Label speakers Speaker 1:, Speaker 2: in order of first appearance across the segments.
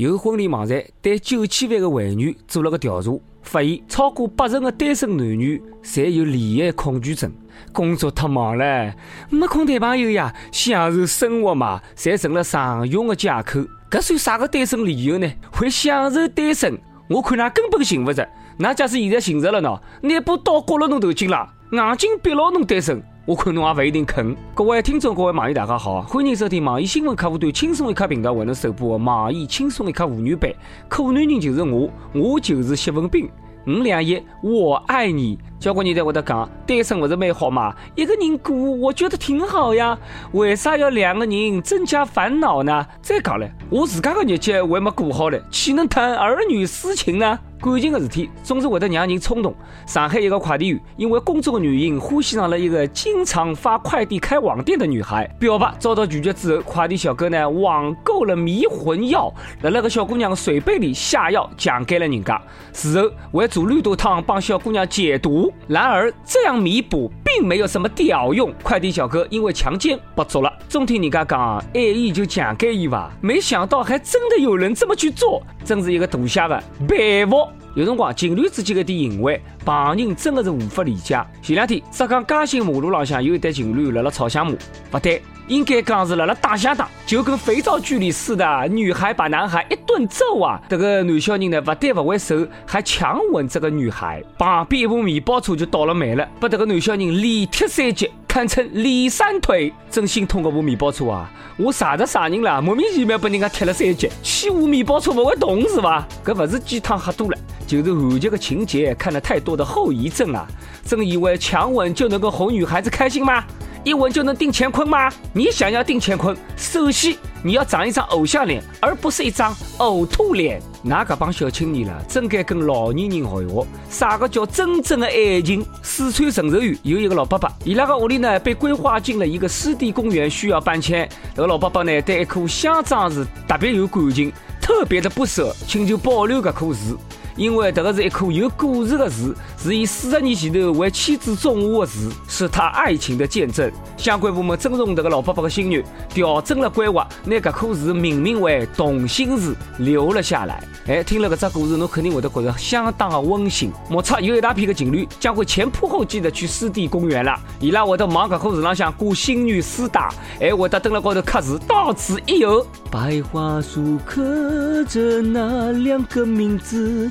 Speaker 1: 有婚礼网站对九千万个会员做了个调查，发现超过八成的单身男女侪有恋爱恐惧症。工作太忙了，没空谈朋友呀，享受生活嘛，侪成了常用的借口。搿算啥个单身理由呢？会享受单身，我看㑚根本寻勿着。㑚假使现在寻着了喏，拿把刀割了侬头颈了，硬劲逼牢侬单身。我看侬也勿一定肯。各位听众，各位网友，大家好，欢迎收听网易新闻客户端轻松一刻频道为侬首播的网易轻松一刻妇女版。可男人就是我，我就是谢文斌。五两一，我爱你。交关人在会得讲，单身不是蛮好嘛？一个人过，我觉得挺好呀。为啥要两个人增加烦恼呢？再讲了，我自家的日节还没过好嘞，岂能谈儿女私情呢？感情的事体总是会得让人冲动。上海一个快递员因为工作的原因，欢喜上了一个经常发快递、开网店的女孩。表白遭到拒绝之后，快递小哥呢网购了迷魂药，在那个小姑娘的水杯里下药，强给了人家。事后还煮绿豆汤帮小姑娘解毒。然而这样弥补并没有什么屌用，快递小哥因为强奸不做了。总听人家讲爱伊就强给伊吧，没想到还真的有人这么去做，真是一个大侠的佩服。有辰光情侣之间的点行为，旁人真的是无法理解。前两天浙江嘉兴马路浪向有一对情侣辣辣吵相骂，不对，应该讲是辣辣打相打，就跟肥皂剧里似的，女孩把男孩一顿揍啊！这个男小人呢，不但不还手，还强吻这个女孩。旁边一部面包车就倒了霉了，把这个男小人连踢三脚。堪称李三腿，真心痛个部面包车啊！我啥子啥人了？莫名其妙被人家踢了三脚，欺负面包车不会动是吧？这不是鸡汤喝多了，就是韩剧个情节看了太多的后遗症啊！真以为强吻就能够哄女孩子开心吗？一吻就能定乾坤吗？你想要定乾坤，首先你要长一张偶像脸，而不是一张呕吐脸。那个帮小青年了，真该跟老年人学一学，啥个叫真正的爱情？四川成寿县有一个老伯伯，伊拉个屋里呢被规划进了一个湿地公园，需要搬迁。这个老伯伯呢对一棵香樟树特别有感情，特别的不舍，请求保留这棵树。因为这个是一棵有故事的树，是以四十年前头为妻子种下的树，是他爱情的见证。相关部门尊重这个老伯伯的心愿，调整了规划，拿这棵树命名为同心树，留了下来。哎，听了这只故事，侬肯定会得觉得相当的温馨。目测有一大批的情侣将会前仆后继的去湿地公园了，伊拉会得往这棵树上向挂心愿丝带，还会得蹲了高头刻字，到此一游。白桦树刻着那两个名字。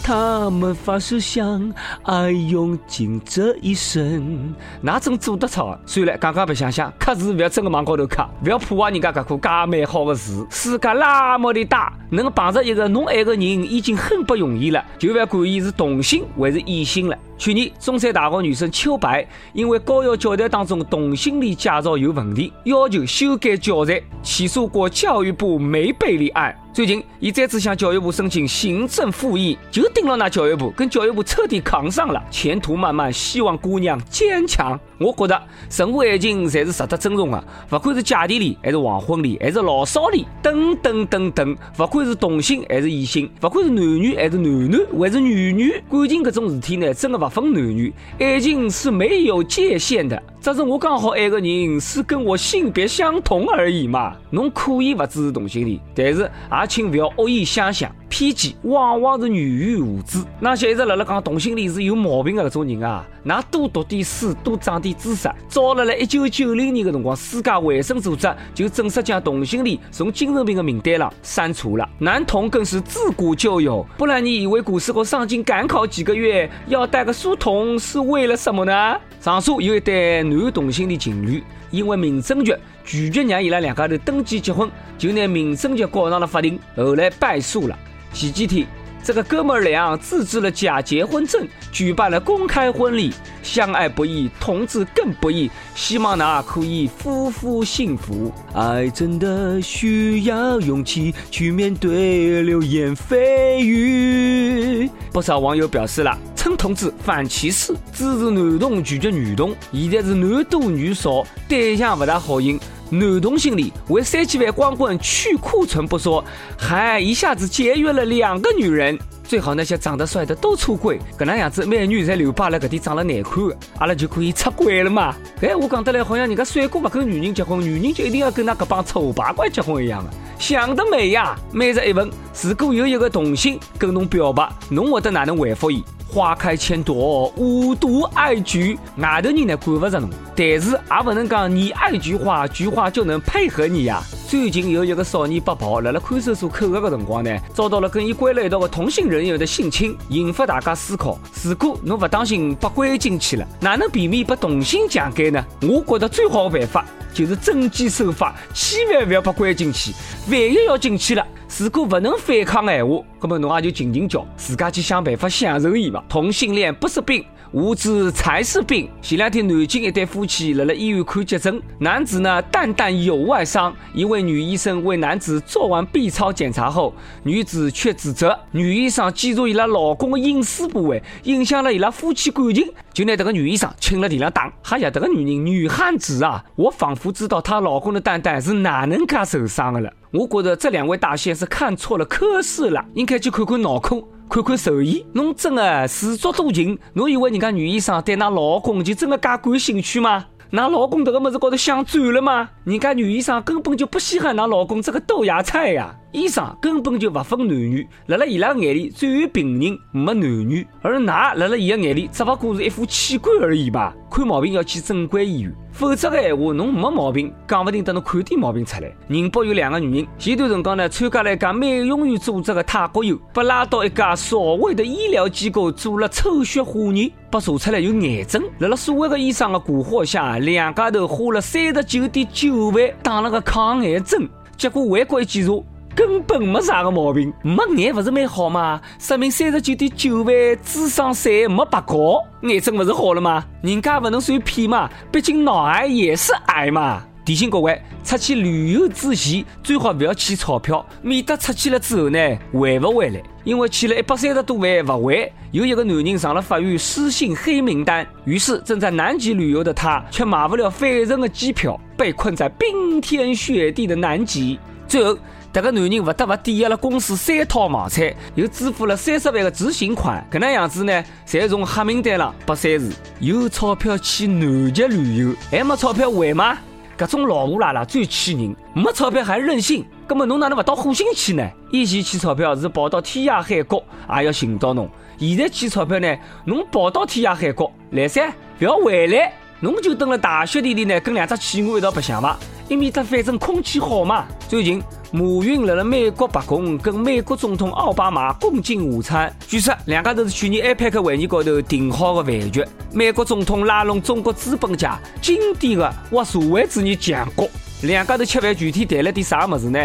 Speaker 1: 他们发誓相爱用尽这一生，那真做得出？算了，刚刚白想想，刻字不要真个往高头刻，不要破坏人家这棵介美好的树。世界那么的大，能碰着一个侬爱的人已经很不容易了，就不要管伊是同性还是异性了。去年，中山大学女生秋白因为高校教材当中同性恋介绍有问题，要求修改教材，起诉过教育部没被立案。最近，伊再次向教育部申请行政复议，就盯牢那教育部，跟教育部彻底扛上了。前途漫漫，希望姑娘坚强。我觉得，任何爱情侪是值得尊重的，不管是姐弟恋，还是黄昏恋，还是老少恋，等等等等，不管是同性还是异性，不管是男女还是男男还是女女，感情这种事体呢，真的不分男女，爱情是没有界限的。只是我刚好爱个人是跟我性别相同而已嘛。侬可以不支持同性恋，但是也请勿要恶意相向。偏见往往是源于无知。那些一直辣辣讲同性恋是有毛病的搿种人啊，那多读点书，多长点知识。早辣辣一九九零年的辰光，世界卫生组织就正式将同性恋从精神病的名单上删除了。男同更是自古就有，不然你以为古时候上京赶考几个月要带个书童是为了什么呢？上述有一对男同性恋情侣，因为民政局拒绝让伊拉两家头登记结婚，就拿民政局告上了法庭，后来败诉了。前几天，这个哥们儿俩自制了假结婚证，举办了公开婚礼。相爱不易，同志更不易，希望呢可以夫妇幸福。爱真的需要勇气去面对流言蜚语。不少网友表示了，称同志反歧视，支持男同拒绝女同。现在是男多女少，对象不大好寻。男同性恋为三千万光棍去库存不说，还一下子节约了两个女人。最好那些长得帅的都出轨，搿能样子美女在留疤了，搿点长了难看的，阿拉就可以出轨了嘛？哎，我讲得来好像人家帅哥勿跟女人结婚，女人就一定要跟那搿帮丑八怪结婚一样的。想得美呀！每日一问，如果有一个同性跟侬表白，侬会得哪能回复伊？花开千朵，无独爱菊。外头人呢管不着侬，但是也不能讲你爱菊花，菊花就能配合你呀。最近有一个少年被曝，辣辣看守所扣押的辰光呢，遭到了跟伊关了一道的同性人员的性侵，引发大家思考：如果侬不当心被关进去了，哪能避免被同性强奸呢？我觉得最好的办法就是遵纪守法，千万不要被关进去。万一要进去了，如果不能反抗的话，那么侬也就静静叫，自家去想办法享受伊吧。同性恋不是病。无知才是病。前两天，南京一对夫妻来了医院看急诊，男子呢蛋蛋有外伤，一位女医生为男子做完 B 超检查后，女子却指责女医生检查伊拉老公的隐私部位，影响了伊拉夫妻感情，就拿这个女医生请了地上打。哎呀，这个女人女汉子啊！我仿佛知道她老公的蛋蛋是哪能噶受伤的了。我觉得这两位大仙是看错了科室了，应该去看看脑科。看看兽医，侬真的自作多情？侬以为人家女医生对㑚老公就真的噶感兴趣吗？那老公这个么子高头想转了吗？人家女医生根本就不稀罕那老公这个豆芽菜呀！医生根本就不分男女，辣辣伊拉眼里只有病人没男女，而㑚辣辣伊个眼里只不过是一副器官而已吧？看毛病要去正规医院，否则的闲话侬没毛病，讲不定等侬看点毛病出来。宁波有两个女人，前段辰光呢参加了一家美容院组织的泰国游，被拉到一家所谓的医疗机构做了抽血化验，被查出来有癌症。辣辣所谓的医生的蛊惑下，两家头花了三十九点九万打了个抗癌针，结果回国一检查。根本没啥个毛病，没癌不是蛮好吗？说明三十九点九万智商税没白交，癌症不是好了吗？人家不能算骗嘛，毕竟脑癌也是癌嘛。提醒各位，出去旅游之前最好不要欠钞票，免得出去了之后呢还不回来。因为欠了一百三十多万不还，有一个男人上了法院失信黑名单，于是正在南极旅游的他却买不了返程的机票，被困在冰天雪地的南极，最后。这个男人不得不抵押了公司三套房产，又支付了三十万的执行款，搿能样子呢，才从黑名单上被删除。有钞票去南极旅游，还没钞票还吗？搿种老母拉拉最气人，没钞票还任性，葛么侬哪能勿到火星去呢？以前取钞票是跑到天涯海角也要寻到侬，现在取钞票呢，侬跑到天涯海角来噻，不要回来，侬就蹲辣大雪地里呢，跟两只企鹅一道白相伐，一面得反正空气好嘛。最近。马云来了美国白宫跟美国总统奥巴马共进午餐，据说两家都是去年 APEC 会议高头定好的饭局。美国总统拉拢中国资本家，经典的挖社会主义强国。两家头吃饭具体谈了点啥么子呢？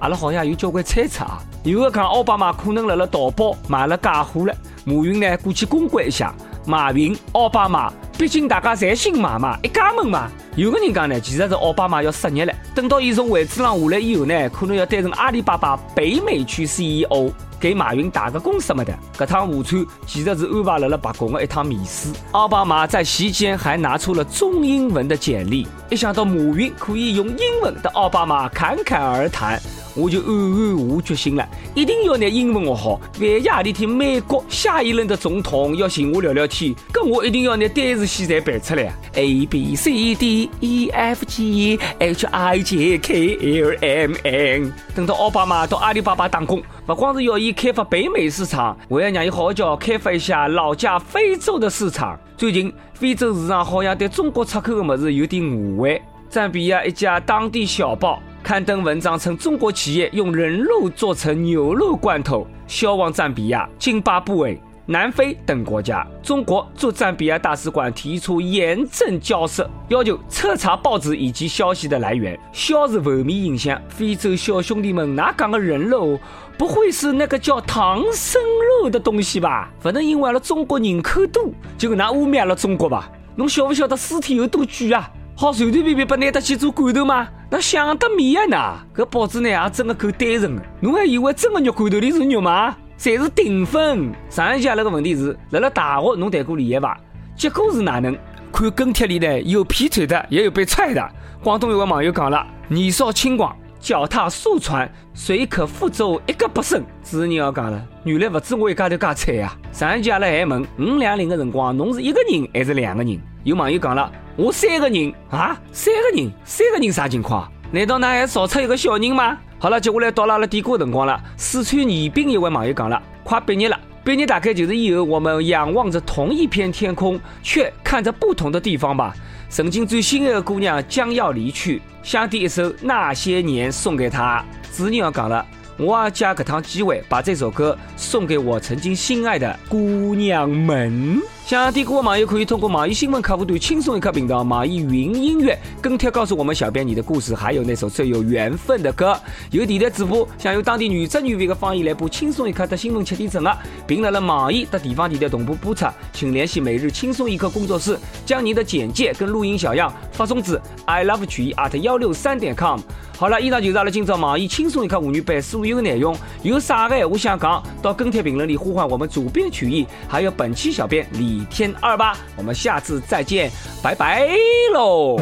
Speaker 1: 阿拉好像有交关猜测啊。有的讲奥巴马可能来了淘宝买了假货了，马云呢过去公关一下。马云、奥巴马，毕竟大家侪姓马嘛，一家门嘛。有个人讲呢，其实是奥巴马要失业了，等到伊从位置上下来以后呢，可能要担任阿里巴巴北美区 CEO，给马云打个工什么的。这趟午餐其实是安排了了白宫的一趟面试。奥巴马在席间还拿出了中英文的简历，一想到马云可以用英文的奥巴马侃侃而谈。我就暗暗下决心了，一定要拿英文学好。万一哪天美国下一任的总统要寻我聊聊天，跟我一定要拿单词现在背出来。A B C D E F G H I J K L M N。等到奥巴马到阿里巴巴打工，不光是要伊开发北美市场，还要让伊好好叫开发一下老家非洲的市场。最近非洲市场好像对中国出口的么子有点误会。赞比亚一家当地小报。刊登文章称，中国企业用人肉做成牛肉罐头，销往赞比亚、津巴布韦、南非等国家。中国驻赞比亚大使馆提出严正交涉，要求彻查报纸以及消息的来源，消除负面影响。非洲小兄弟们，哪讲的人肉不会是那个叫唐僧肉的东西吧？不能因为了中国人口多，就拿污蔑了中国吧？侬晓不晓得尸体有多巨啊？好随随便便把拿得去做罐头吗？那想得美啊！呐，搿报纸呢也真的够单纯的。侬还以为真的肉罐头里是肉吗？侪是淀粉。上一节那个问题是，辣辣大学侬谈过恋爱伐？结果是哪能？看跟帖里呢，有劈腿的，也有被踹的。广东有个网友讲了：年少轻狂，脚踏数船，谁可覆舟一个不剩。主持人要讲了，原来不止我一家头介惨呀！上一节阿拉还问五两零的辰光，侬是一个人还是两个人？有网友讲了。我三个人啊，三个人，三个人啥情况？难道那还少出一个小人吗？好了，接下来到了阿拉点歌辰光了。四川宜宾一位网友讲了，快毕业了，毕业大概就是以后我们仰望着同一片天空，却看着不同的地方吧。曾经最心爱的姑娘将要离去，想点一首《那些年》送给她。主人要讲了。我借这趟机会，把这首歌送给我曾经心爱的姑娘们。想听歌的网友可以通过网易新闻客户端“轻松一刻”频道、网易云音乐跟帖告诉我们小编你的故事，还有那首最有缘分的歌。有电台主播想用当地原汁原味的方言来播《轻松一刻》的新闻七点整啊，并在了网易的地方电台同步播出，请联系每日轻松一刻工作室，将您的简介跟录音小样发送至 i love 曲艺 at 幺六三点 com。好了，以上就是阿拉今朝网易轻松一刻妇女版所有内容。有啥个话想讲，到跟帖评论里呼唤我们主编曲艺，还有本期小编李。李天二八，我们下次再见，拜拜喽！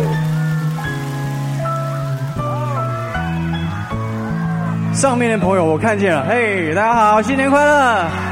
Speaker 2: 上面的朋友我看见了，嘿，大家好，新年快乐！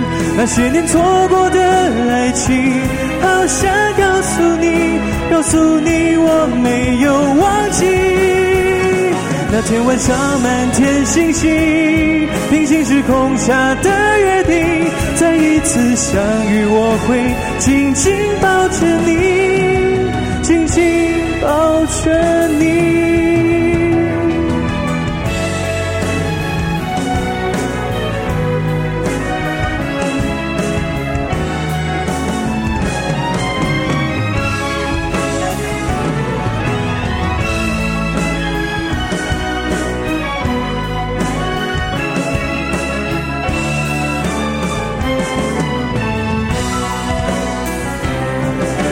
Speaker 2: 那些年错过的爱情，好想告诉你，告诉你我没有忘记。那天晚上，满天星星，平行时空下的约定，再一次相遇，我会紧紧抱着你，紧紧抱着你。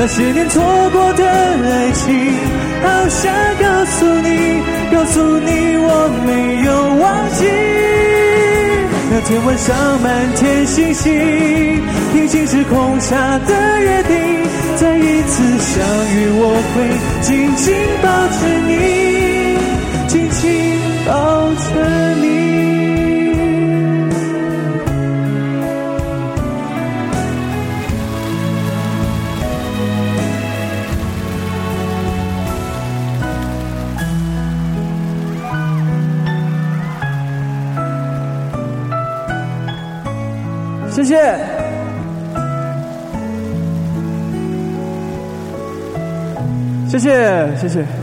Speaker 2: 那些年错过的爱情。好想告诉你，告诉你我没有忘记。那天晚上满天星星，平行时空下的约定，再一次相遇，我会紧紧抱着你，紧紧抱着你。谢谢，谢谢。